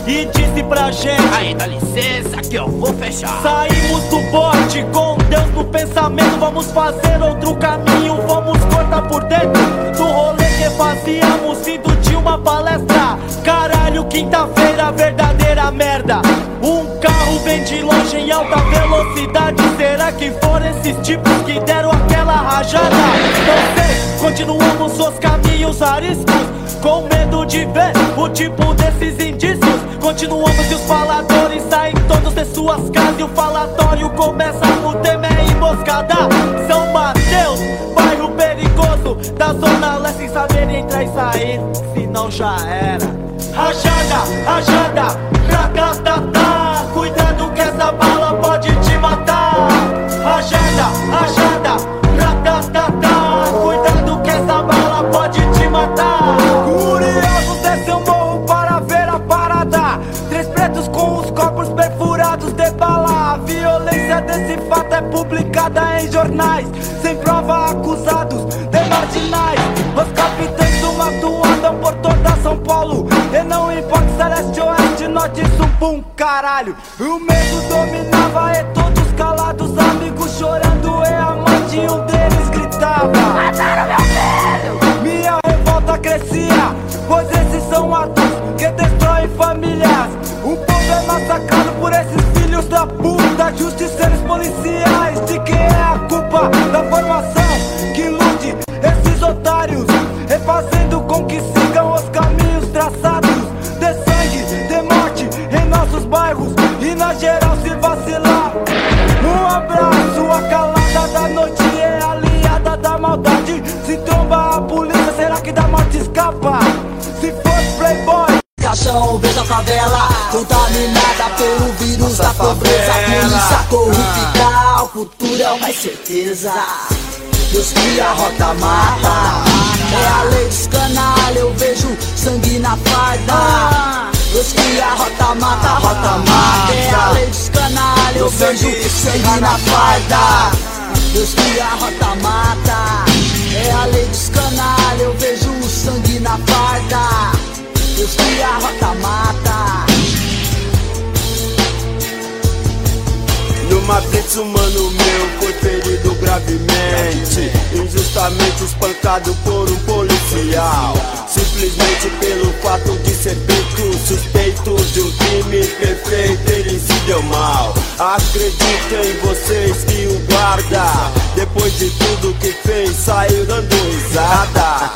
e disse pra gente: Aí, dá licença que eu vou fechar. Saímos do bote com Deus no pensamento. Vamos fazer outro caminho, vamos cortar por dentro do rolê que fazíamos, indo de uma palestra. Caralho, quinta-feira, verdadeira merda. Um carro vem de longe em alta velocidade. Será que foram esses tipos que deram aquela rajada? Não sei, continuamos os caminhos ariscos. Com medo de ver o tipo desses indícios. Continuamos e os faladores saem todos de suas casas. E o falatório começa no tema é emboscada. São Mateus, bairro perigoso. Da zona leste sem saber entrar e sair. Senão já era. Rajada, rajada, racatatá Cuidado que essa bala publicada em jornais Sem prova acusados de marginais. Os capitães do mato andam por toda São Paulo E não importa se era este, oeste, norte, sul, pum, caralho. O medo dominava e todos calados Amigos chorando e a mãe de um deles gritava. Mataram meu filho Minha revolta crescia Pois esses são atos que destroem famílias. O povo é massacrado por esses filhos da puta Justiceiros policiais da Caixão, veja a favela Contaminada pelo vírus da pobreza. Polícia corrupta, o futuro é uma certeza Deus cria a rota mata É a lei dos canalha, eu vejo sangue na farda. Deus cria a rota mata, rota mata. É a lei dos canalha, eu vejo sangue na farda. Deus cria a rota mata É a lei dos canalha, eu vejo sangue na farda Deus cria a rota mata Numa blitz mano meu foi ferido gravemente. Injustamente espancado por um policial. Simplesmente pelo fato de ser feito suspeito de um crime perfeito Ele se deu mal. Acredito em vocês que o guarda. Depois de tudo que fez saiu dando risada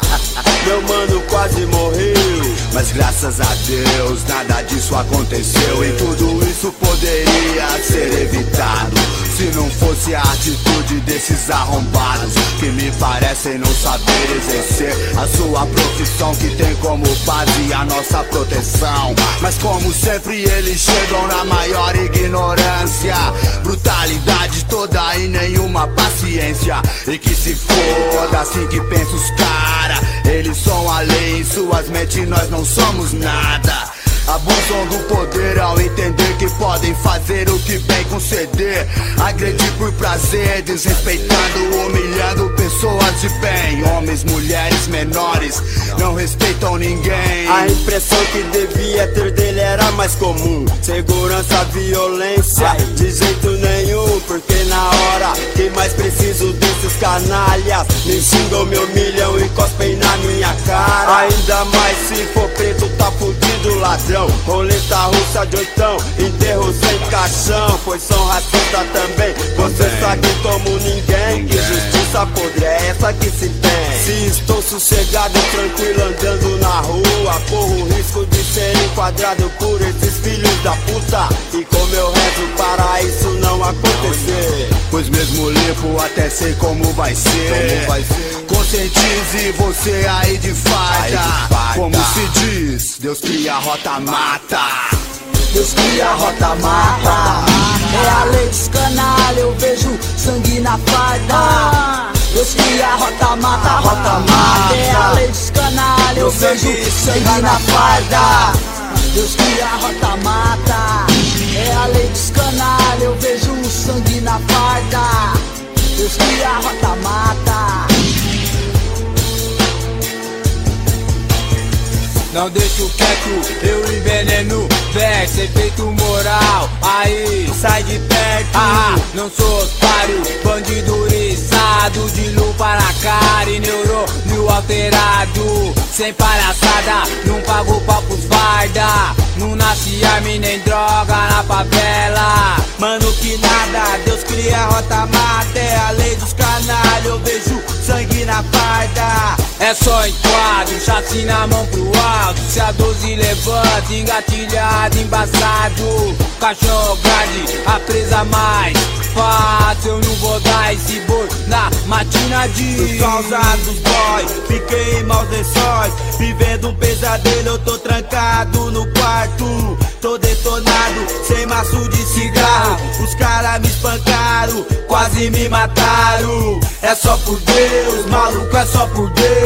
Meu mano quase morreu. Mas graças a Deus nada disso aconteceu. E tudo isso poderia ser evitado Se não fosse a atitude desses arrombados Que me parecem não saber exercer A sua profissão que tem como base a nossa proteção. Mas como sempre eles chegam na maior ignorância. Brutalidade toda e nenhuma paciência. E que se foda assim que pensa os cara Eles são a lei em suas mentes nós não somos nada. Abusam do poder ao entender que podem fazer o que bem conceder Agredir por prazer, desrespeitando, humilhando pessoas de bem. Homens, mulheres, menores, não respeitam ninguém. A impressão que devia ter dele era mais comum. Segurança, violência, de jeito nenhum Porque na hora que mais preciso desses canalhas Me xingam, me humilham e cospem na minha cara Ainda mais se for preto, tá fudido ladrão. Roleta russa de oitão, enterro sem caixão. Pois são racista também, você sabe como ninguém. Que justiça podre é essa que se tem? Se estou sossegado, tranquilo, andando na rua, corro o risco de ser enquadrado por esses filhos da puta. E como eu rezo para isso não acontecer. Pois mesmo limpo até sei como vai ser. Conscientize você aí de farda. Como se diz, Deus cria rota mata. Deus cria rota mata. É a lei dos canalha, eu vejo sangue na farda. Deus cria rota mata, rota mata. É a lei dos canalha, eu vejo sangue na farda. Deus cria rota mata. É a lei dos canalha, eu vejo sangue na farda. Deus cria rota mata. Não deixo quieto, eu enveneno. Verso, efeito moral. Aí, sai de perto. Ah, Não sou otário, bandido eriçado De lupa na cara e neurônio alterado. Sem palhaçada, não pago papos farda Não nasce arma e nem droga na favela. Mano que nada, Deus cria rota mata. É a lei dos canalhos, eu vejo sangue na farda É só enquadro, chassi na mão pro alto. Se a 12 levanta, engatilhado, embaçado. Caixão grande, a presa mais fácil. Eu não vou dar esse boi na matina de Por boys, fiquei maus lençóis Vivendo um pesadelo, eu tô trancado no quarto. Tô detonado, sem maço de cigarro. Os caras me espancaram, quase me mataram. É só por Deus, maluco, é só por Deus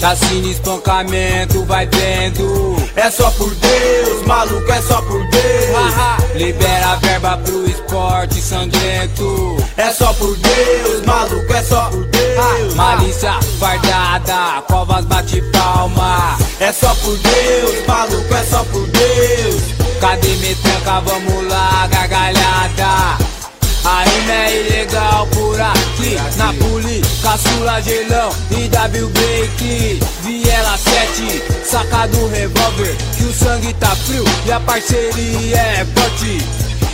Chacina, espancamento, vai vendo. É só por Deus, maluco, é só por Deus. Libera a verba pro esporte sangrento. É só por Deus, maluco, é só por Deus. Malícia fardada, covas bate palma. É só por Deus, maluco, é só por Deus. Cadê metranca, vamos lá, gargalhada. A rima é ilegal por aqui. Na puli, caçula, gelão e W break. Viela 7, saca do revólver Que o sangue tá frio e a parceria é forte.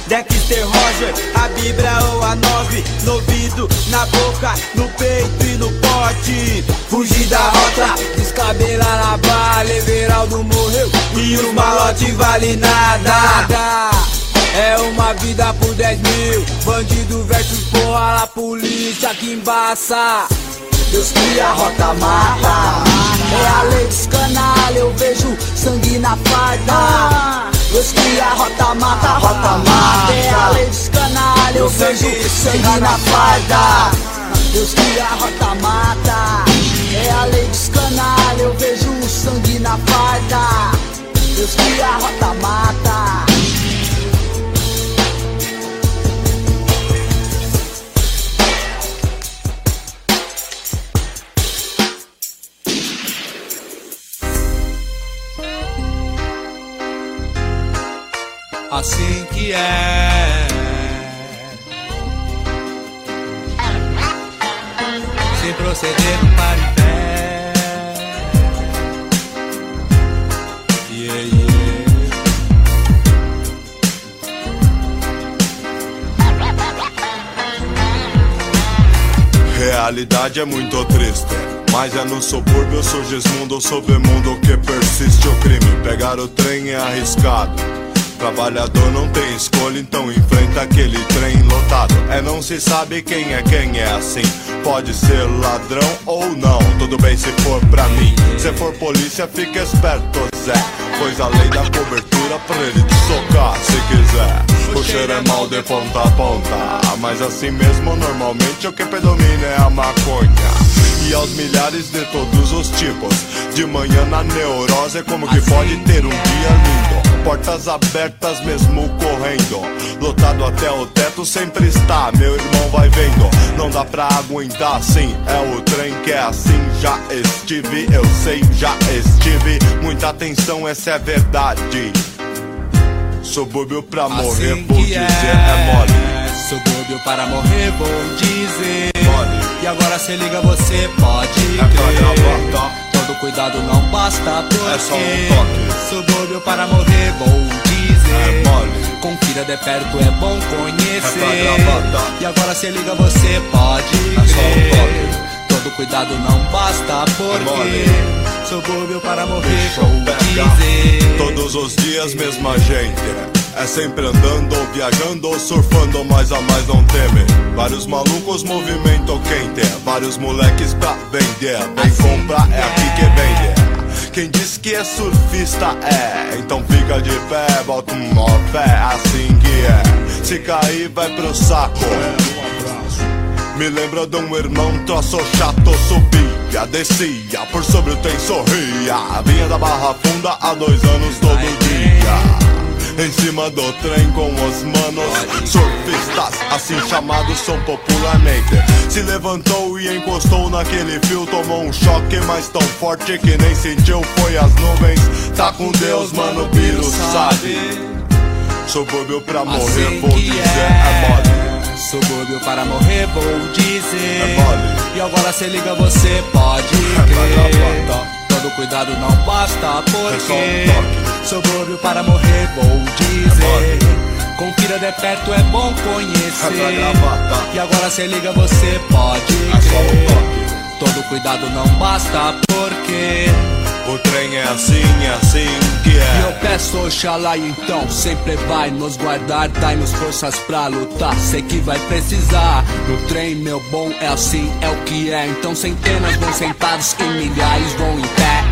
Dexter Roger, a Bíblia ou a 9 No ouvido, na boca, no peito e no pote. Fugir da rota, descabelar na bala Everaldo morreu e o malote vale nada é uma vida por 10 mil. Bandido versus porra lá, polícia que embaça. Deus cria a rota mata. É a lei dos canalha, eu vejo sangue na farda. Deus cria a rota mata, rota mata. É a lei dos canalha, eu vejo sangue na farda. Deus cria a rota mata. É a lei dos canalha, eu vejo sangue na farda. Deus cria a rota mata assim que é. Se proceder não para em pé. Yeah, yeah. Realidade é muito triste. Mas é no subúrbio surgismundo, submundo que persiste o crime. Pegar o trem é arriscado. Trabalhador não tem escolha, então enfrenta aquele trem lotado. É não se sabe quem é quem é assim. Pode ser ladrão ou não, tudo bem se for pra mim. Se for polícia, fica esperto, Zé. Pois a lei da cobertura pra ele te socar se quiser. O cheiro é mal de ponta a ponta, mas assim mesmo normalmente o que predomina é a maconha e aos milhares de todos os tipos. De manhã na neurose, como que pode ter um dia lindo? Portas abertas mesmo correndo, lotado até o teto sempre está. Meu irmão vai vendo, não dá pra aguentar assim. É o trem que é assim. Já estive, eu sei, já estive. Muita atenção, essa é verdade. Subúrbio pra morrer, Assim vou que dizer, é. é mole. Subúrbio para morrer, vou dizer. Mole. E agora se liga, você pode É crer. Todo cuidado não basta porque É só um toque. Subúrbio para morrer, vou dizer. É mole. Confira de perto, é bom conhecer. É. E agora se liga, você pode É só um crer. Todo cuidado não basta porque mole. subúrbio para morrer, vou dizer. Todos os dias, mesma gente. É sempre andando, viajando, ou surfando, mas a mais não teme. Vários malucos, movimento quente. Vários moleques pra vender. Vem comprar, é aqui que vende. Quem diz que é surfista é, então fica de pé, bota uma fé, assim que é. Se cair, vai pro saco. Me lembra de um irmão troço chato Subia, descia, por sobre o trem sorria Vinha da Barra Funda há dois anos todo dia Em cima do trem com os manos. Surfistas, assim chamados são popularmente. Se levantou e encostou naquele fio Tomou um choque, mas tão forte que nem sentiu Foi as nuvens, tá com Deus, mano, Biro sabe. Subúrbio pra morrer, Assim vou dizer, é. mole. Subúrbio para morrer, vou dizer. É mole. E agora se liga, você pode crer. Todo cuidado não basta, porque É um subúrbio para morrer, vou dizer. Confira de perto, é bom É conhecer. E agora se liga, você pode É crer. Todo cuidado não basta, porque O trem é assim, é assim que é. Eu peço Oxalá então sempre vai nos guardar Dai-nos forças pra lutar, sei que vai precisar No trem meu bom é assim, é o que é. Então centenas vão sentados e milhares vão em pé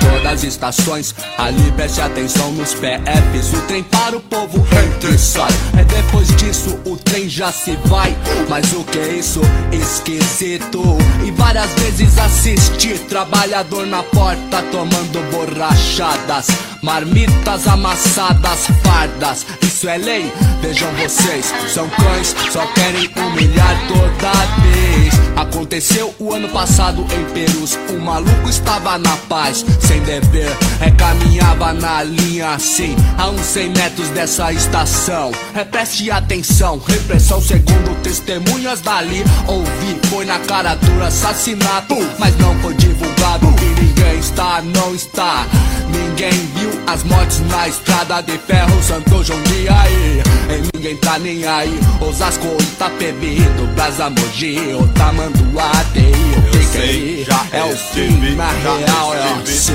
todas as estações, ali preste atenção nos PFs O trem para o povo entra e sai. É depois disso o trem já se vai. Mas o que é isso? Esquisito. E várias vezes assisti Trabalhador na porta tomando borrachadas Marmitas amassadas, fardas. Isso é lei, vejam vocês. São cães, só querem humilhar toda vez Aconteceu o ano passado em Perus. O maluco estava na paz, sem dever. É caminhava na linha assim A uns 100 metros dessa estação. É preste atenção, repressão segundo testemunhas dali. Ouvi, foi na cara dura assassinato Mas não foi divulgado ninguém está, não está. Ninguém viu as mortes na estrada de ferro Santo João de aí. E ninguém tá nem aí. Osasco, Itapebi, do Brasa Mogi O Tamanduá, TI, Eu sei, já É o fim, na real é assim.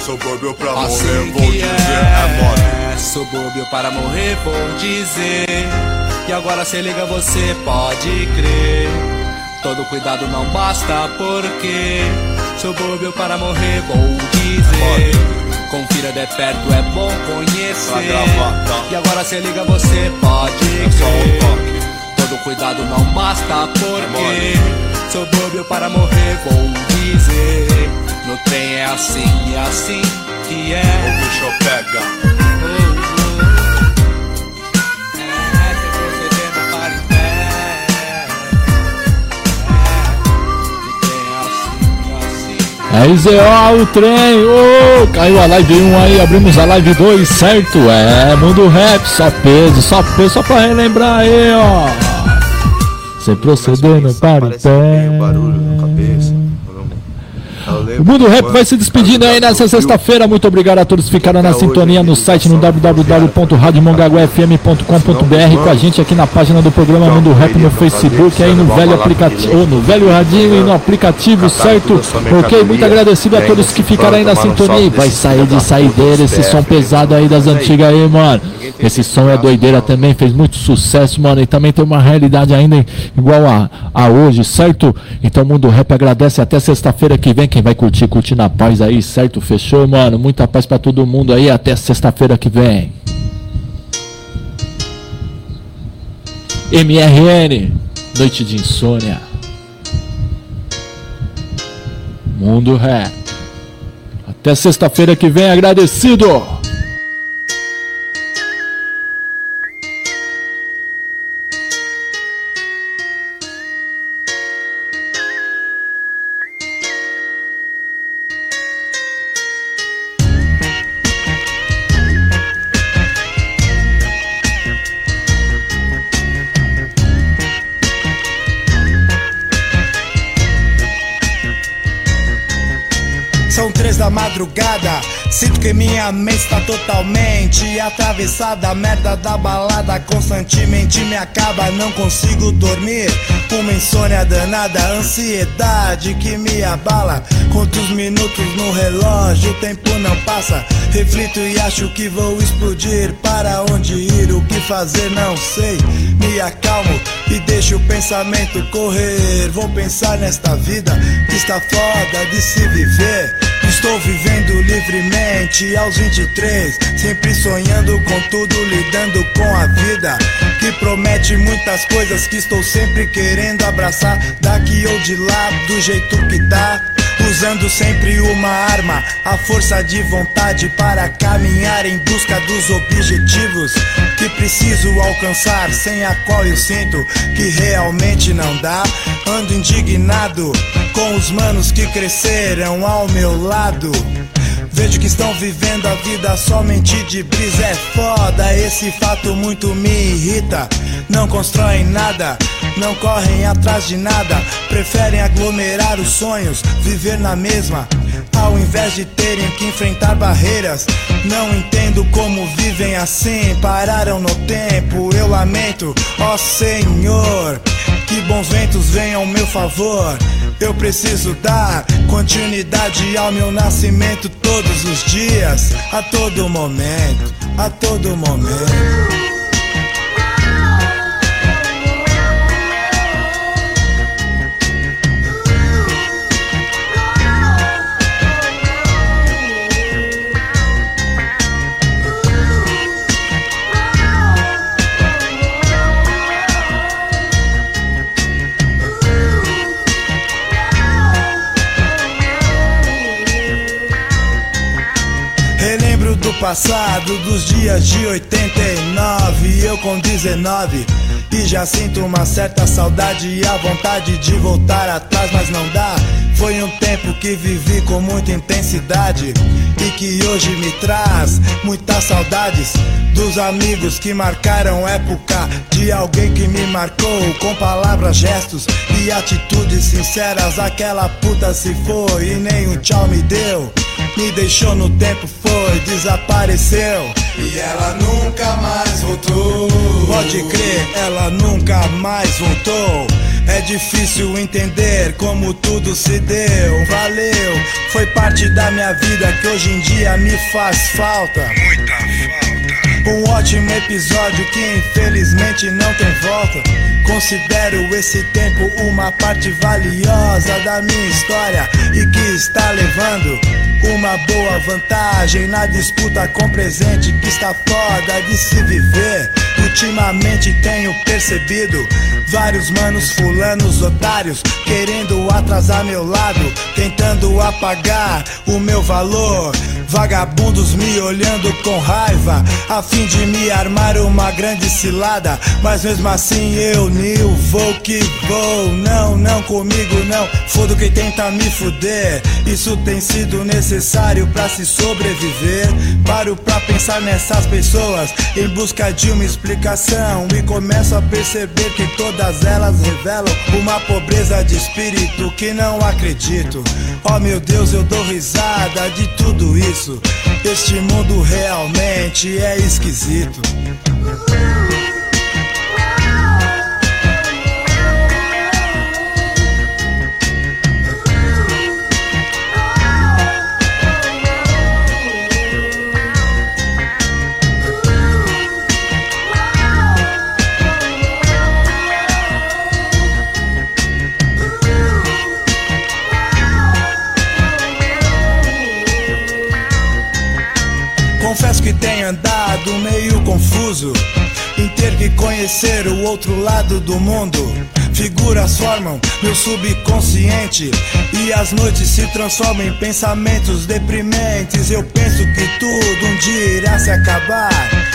Subúrbio pra morrer, Assim vou que dizer, é. mole. É Subúrbio para morrer, vou dizer. E agora se liga, você pode crer. Todo cuidado não basta porque Subúrbio para morrer, vou dizer. Confira de perto, é bom conhecer. E agora se liga, você pode É crer. Todo cuidado não basta porque mole. Subúrbio para morrer, vou dizer. No trem é assim, é assim que é. O bicho pega Aí ZO, o trem, ô, caiu a live 1 aí, abrimos a live 2, certo? É, mundo rap, só peso, só peso, só pra relembrar aí, ó. Sem procedendo para o pé. O Mundo Rap vai se despedindo aí nessa sexta-feira. Muito obrigado a todos que ficaram na sintonia no site no www.radiomongaguafm.com.br com a gente aqui na página do programa Mundo Rap no Facebook, aí no velho aplicativo, no velho radinho e no aplicativo, certo? Ok, muito agradecido a todos que ficaram aí na sintonia. E vai sair de saideira esse som pesado aí das antigas aí, mano. Esse som é doideira também, fez muito sucesso, mano. E também tem uma realidade ainda igual a, a hoje, certo? Então o Mundo Rap agradece até sexta-feira que vem. Quem vai curtir, curtir na paz aí, certo? Fechou, mano? Muita paz pra todo mundo aí. Até sexta-feira que vem. MRN, Noite de Insônia. Mundo Rap. Até sexta-feira que vem, agradecido. Atravessada. Merda da balada constantemente me acaba. Não consigo dormir. Uma insônia danada, ansiedade que me abala. Quantos minutos no relógio, o tempo não passa. Reflito e acho que vou explodir. Para onde ir, o que fazer, não sei. Me acalmo e deixo o pensamento correr. Vou pensar nesta vida que está foda de se viver. Estou vivendo livremente aos 23, sempre sonhando com tudo, lidando com a vida que promete muitas coisas que estou sempre querendo abraçar daqui ou de lá, do jeito que tá. Usando sempre uma arma, a força de vontade para caminhar em busca dos objetivos que preciso alcançar, sem a qual eu sinto que realmente não dá. Ando indignado com os manos que cresceram ao meu lado. Vejo que estão vivendo a vida somente de brisa. É foda, esse fato muito me irrita. Não constroem nada, não correm atrás de nada. Preferem aglomerar os sonhos, viver na mesma. Ao invés de terem que enfrentar barreiras, não entendo como vivem assim. Pararam no tempo, eu lamento, ó Senhor. Que bons ventos venham ao meu favor. Eu preciso dar continuidade ao meu nascimento todos os dias, a todo momento, a todo momento. Passado, dos dias de 89, eu com 19. E já sinto uma certa saudade e a vontade de voltar atrás, mas não dá. Foi um tempo que vivi com muita intensidade e que hoje me traz muitas saudades dos amigos que marcaram época, de alguém que me marcou com palavras, gestos e atitudes sinceras. Aquela puta se foi e nem um tchau me deu. Me deixou no tempo, foi, desapareceu. E ela nunca mais voltou. Pode crer, ela nunca mais voltou. É difícil entender como tudo se deu. Valeu, foi parte da minha vida que hoje em dia me faz falta. Muita falta. Um ótimo episódio que infelizmente não tem volta. Considero esse tempo uma parte valiosa da minha história e que está levando uma boa vantagem na disputa com presente que está foda de se viver. Ultimamente tenho percebido vários manos fulanos otários querendo atrasar meu lado, tentando apagar o meu valor. Vagabundos me olhando com raiva, a fim de me armar uma grande cilada. Mas mesmo assim eu, Nil, vou que vou. Não, não comigo, não. Fodo quem tenta me fuder. Isso tem sido necessário pra se sobreviver. Paro pra pensar nessas pessoas em busca de uma explicação. E começo a perceber que todas elas revelam uma pobreza de espírito que não acredito. Oh meu Deus, eu dou risada de tudo isso. Este mundo realmente é esquisito. Confesso que tenho andado meio confuso em ter que conhecer o outro lado do mundo. Figuras formam meu subconsciente e as noites se transformam em pensamentos deprimentes. Eu penso que tudo um dia irá se acabar.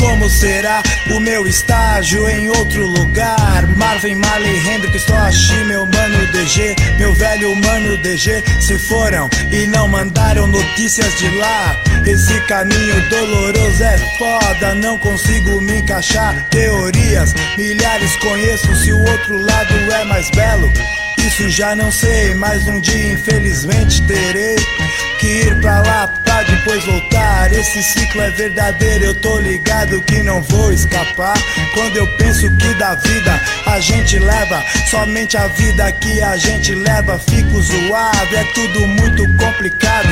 Como será o meu estágio em outro lugar? Marvin, Marley, Hendrix, Toshi, meu mano DG, meu velho mano DG se foram e não mandaram notícias de lá. Esse caminho doloroso é foda, não consigo me encaixar. Teorias, milhares conheço se o outro lado é mais belo. Isso já não sei, mas um dia infelizmente terei que ir pra lá pra depois voltar. Esse ciclo é verdadeiro, eu tô ligado que não vou escapar. Quando eu penso que da vida a gente leva, somente a vida que a gente leva, fico zoado. É tudo muito complicado.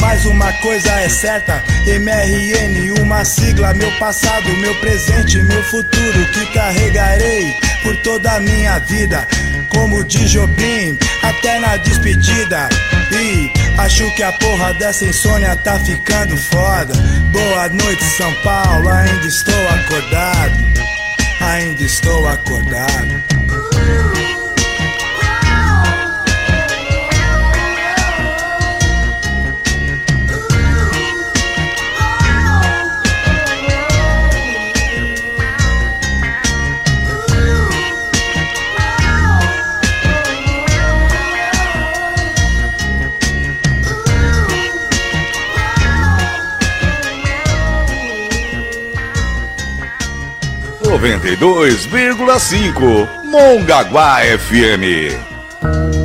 Mas uma coisa é certa, MRN, uma sigla, meu passado, meu presente, meu futuro que carregarei por toda a minha vida, como de Jobim, até na despedida. E acho que a porra dessa insônia tá ficando foda. Boa noite, São Paulo, ainda estou acordado, ainda estou acordado. 92,5 Mongaguá FM.